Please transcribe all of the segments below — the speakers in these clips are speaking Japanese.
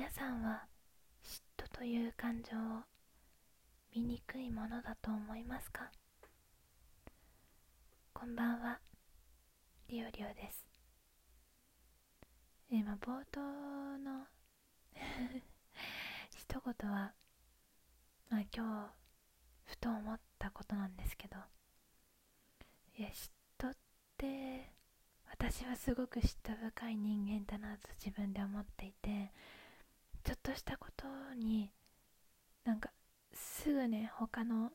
皆さんは嫉妬という感情を醜いものだと思いますか？こんばんは。リオリオです。今冒頭の 一言はまあ今日ふと思ったことなんですけどいや嫉妬って私はすごく嫉妬深い人間だなと自分で思っていてちょっとしたことになんかすぐね他の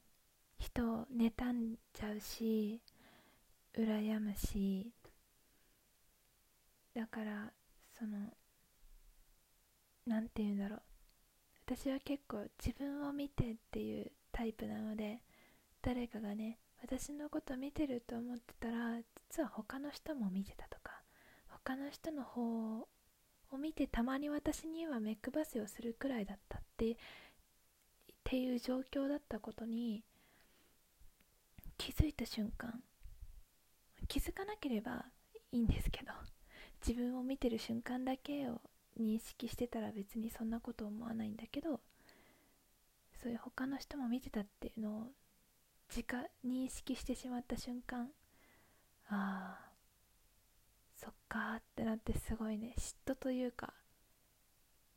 人を妬んじゃうし羨むしだからその何て言うんだろう。私は結構自分を見てっていうタイプなので誰かがね私のこと見てると思ってたら実は他の人も見てたとか他の人の方を見てたまに私には目配せをするくらいだったってっていう状況だったことに気づいた瞬間気づかなければいいんですけど自分を見てる瞬間だけを認識してたら別にそんなこと思わないんだけどそういう他の人も見てたっていうのを自家認識してしまった瞬間ああそっかってなってすごいね嫉妬というか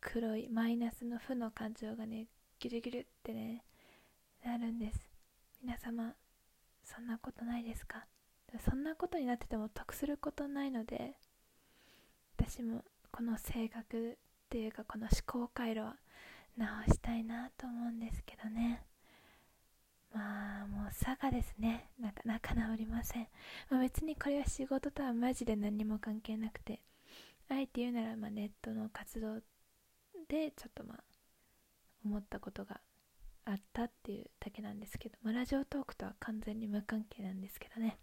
黒いマイナスの負の感情がねギュルギュルってねなるんです。皆様そんなことないですか？そんなことになってても得することないので私もこの性格っていうかこの思考回路は直したいなと思うんですけどね。まあもう佐賀ですね。なかなか治りません、まあ、別にこれは仕事とはマジで何も関係なくて。あえて言うならまあネットの活動でちょっとまあ思ったことがあったっていうだけなんですけど、まあ、ラジオトークとは完全に無関係なんですけどね。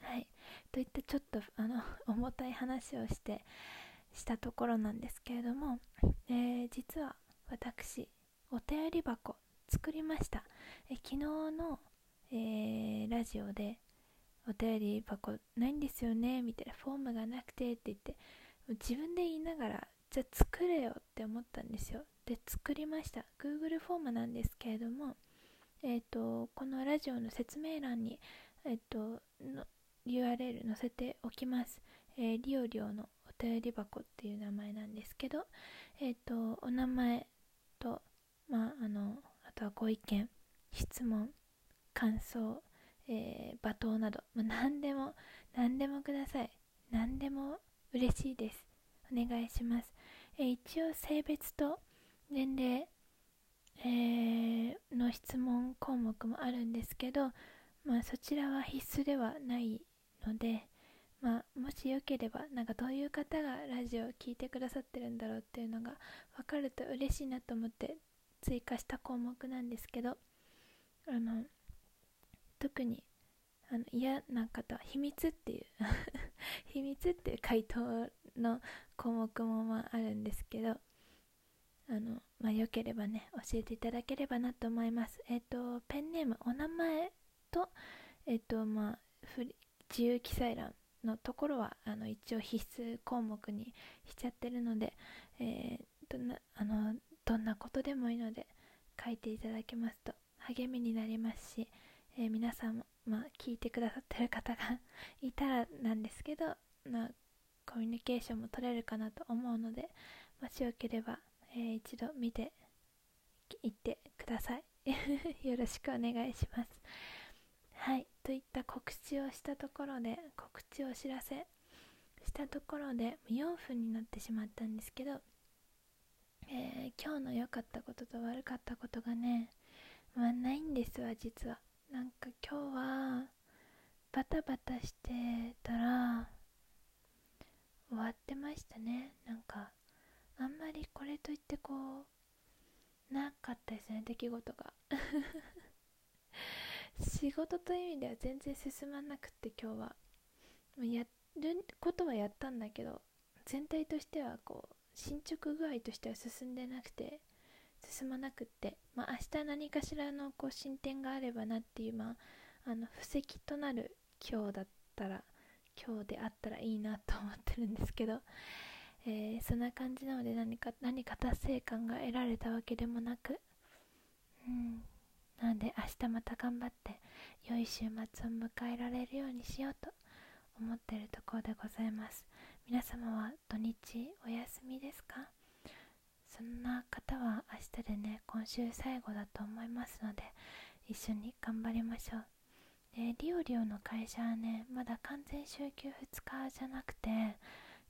はい。といったちょっとあの 重たい話をしてしたところなんですけれども、えー、実は私お便り箱作りました。昨日の、えー、ラジオでお便り箱ないんですよねみたいなフォームがなくてって言って自分で言いながらじゃあ作れよって思ったんですよ。で作りました。Google フォームなんですけれどもえっ、ー、とこのラジオの説明欄にえっ、ー、と URL 載せておきます、えー、リオリオのお便り箱っていう名前なんですけどえっ、とお名前とまああのあとはご意見。質問感想、えー、罵倒など、まあ、何でも何でもください。何でも嬉しいです。お願いします、えー、一応性別と年齢、えー、の質問項目もあるんですけど、まあ、そちらは必須ではないので、まあ、もしよければなんかどういう方がラジオを聴いてくださってるんだろうっていうのが分かると嬉しいなと思って追加した項目なんですけどあの特にあの嫌な方は秘密っていう 秘密っていう回答の項目もまああるんですけどあのまあよければね教えていただければなと思います。えっ、ー、とペンネームお名前とえっ、ー、とまあ自由記載欄のところはあの一応必須項目にしちゃってるので、えー、どんなあのどんなことでもいいので書いていただけますと励みになりますし、えー、皆さんも、まあ、聞いてくださってる方が いたらなんですけど、まあ、コミュニケーションも取れるかなと思うのでもしよければ、えー、一度見ていってください。よろしくお願いします。はい。といった告知をしたところで告知をお知らせしたところで4分になってしまったんですけど、えー、今日の良かったことと悪かったことがねまあないんですわ実は。なんか今日はバタバタしてたら終わってましたね。なんかあんまりこれといってこうなかったですね出来事が。仕事という意味では全然進まなくて今日は。やることはやったんだけど全体としてはこう進捗具合としては進んでなくて。進まなくって、まあ、明日何かしらのこう進展があればなっていう、まあ、あの布石となる今日だったら今日であったらいいなと思ってるんですけど、えー、そんな感じなので何か何か達成感が得られたわけでもなくうん。なので明日また頑張って良い週末を迎えられるようにしようと思ってるところでございます。皆様は土日お休みですか？そんな方は明日でね今週最後だと思いますので一緒に頑張りましょう。でリオリオの会社はねまだ完全週休2日じゃなくて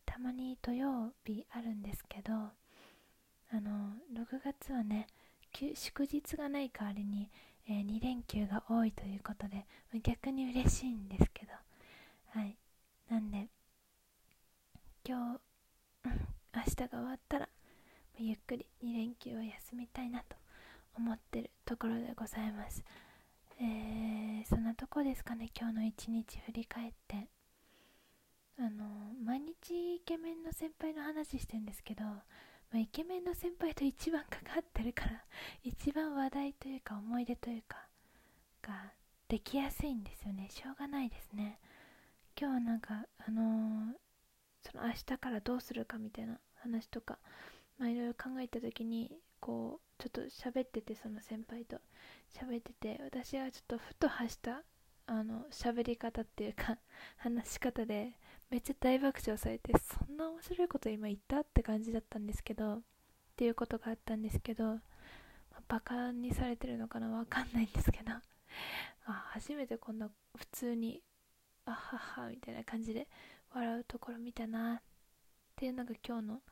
たまに土曜日あるんですけどあの6月はね祝日がない代わりに、えー、2連休が多いということで逆に嬉しいんですけど。はい。なんで今日明日が終わったらゆっくり2連休を休みたいなと思ってるところでございます。えー、そんなとこですかね今日の一日振り返って。あの毎日イケメンの先輩の話してるんですけど、まあ、イケメンの先輩と一番関わってるから 一番話題というか思い出というかができやすいんですよね。しょうがないですね。今日はなんかあのー、その明日からどうするかみたいな話とかまあいろいろ考えた時にこうちょっと喋っててその先輩と。喋ってて私がちょっとふと発したあの喋り方っていうか 話し方でめっちゃ大爆笑されてそんな面白いこと今言ったって感じだったんですけどっていうことがあったんですけど、まあ、バカにされてるのかなわかんないんですけど あ初めてこんな普通にあははみたいな感じで笑うところ見たなっていうのが今日の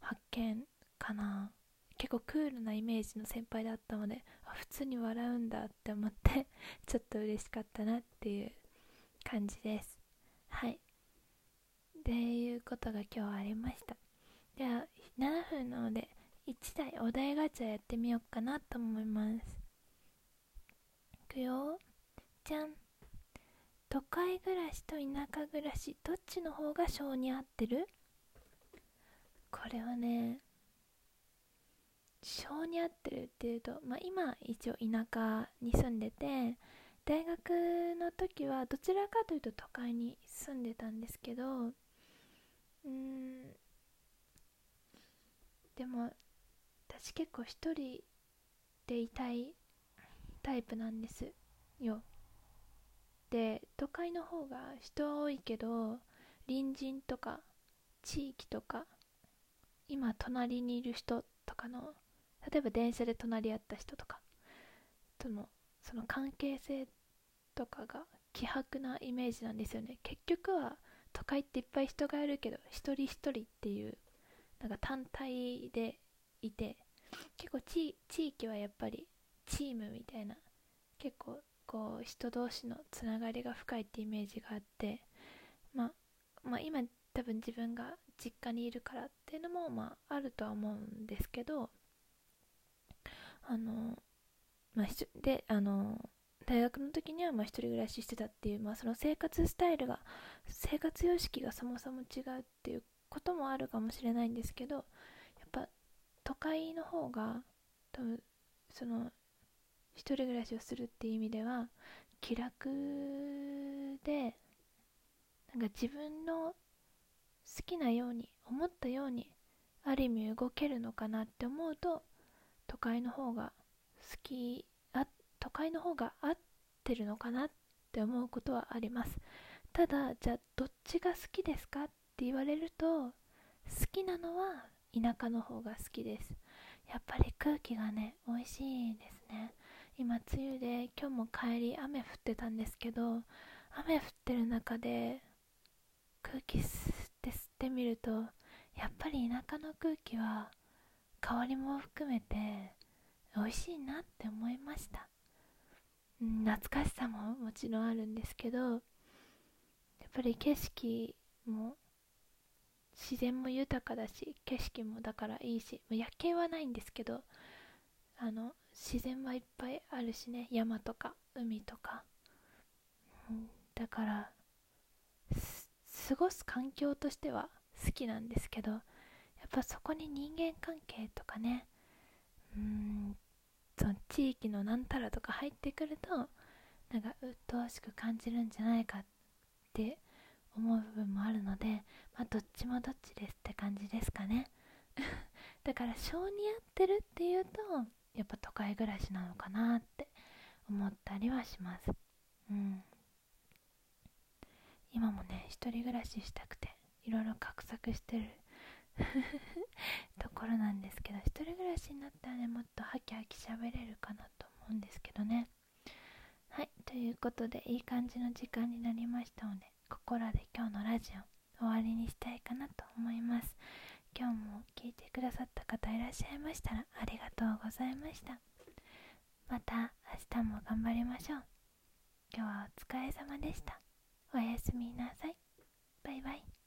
発見かな。結構クールなイメージの先輩だったのであ普通に笑うんだって思って ちょっと嬉しかったなっていう感じです。はい。っていうことが今日ありました。では7分なので1台お題ガチャやってみようかなと思います。いくよ。じゃん。都会暮らしと田舎暮らしどっちの方が性に合ってる？これはね性に合ってるっていうと、まあ、今一応田舎に住んでて大学の時はどちらかというと都会に住んでたんですけどうんでも私結構一人でいたいタイプなんですよ。で都会の方が人多いけど隣人とか地域とか今隣にいる人とかの例えば電車で隣り合った人とかとのその関係性とかが希薄なイメージなんですよね。結局は都会っていっぱい人がいるけど一人一人っていうなんか単体でいて結構地域はやっぱりチームみたいな結構こう人同士のつながりが深いってイメージがあって、ま、まあ今多分自分が実家にいるからっていうのもまああるとは思うんですけどあの、まあ、で、あの、大学の時にはまあ一人暮らししてたっていう、まあ、その生活スタイルが生活様式がそもそも違うっていうこともあるかもしれないんですけどやっぱ都会の方が多分その一人暮らしをするっていう意味では気楽でなんか自分の好きなように思ったようにある意味動けるのかなって思うと都会の方が好きあ都会の方が合ってるのかなって思うことはあります。ただじゃあどっちが好きですかって言われると好きなのは田舎の方が好きです。やっぱり空気がね美味しいですね。今梅雨で今日も帰り雨降ってたんですけど雨降ってる中で空気吸って吸ってみるとやっぱり田舎の空気は香りも含めて美味しいなって思いました、うん、懐かしさももちろんあるんですけどやっぱり景色も自然も豊かだし景色もだからいいし夜景はないんですけどあの自然はいっぱいあるしね山とか海とか、うん、だから過ごす環境としては好きなんですけどやっぱそこに人間関係とかねうんその地域のなんたらとか入ってくるとなんか鬱陶しく感じるんじゃないかって思う部分もあるので、まあ、どっちもどっちですって感じですかね。だから性に合ってるっていうとやっぱ都会暮らしなのかなって思ったりはします。うん。今もね一人暮らししたくていろいろ画策してる ところなんですけど一人暮らしになったらねもっとハキハキ喋れるかなと思うんですけどね。はいということでいい感じの時間になりましたのでここらで今日のラジオ終わりにしたいかなと思います。今日も聞いてくださった方いらっしゃいましたらありがとうございました。また明日も頑張りましょう。今日はお疲れ様でした。おやすみなさい。バイバイ。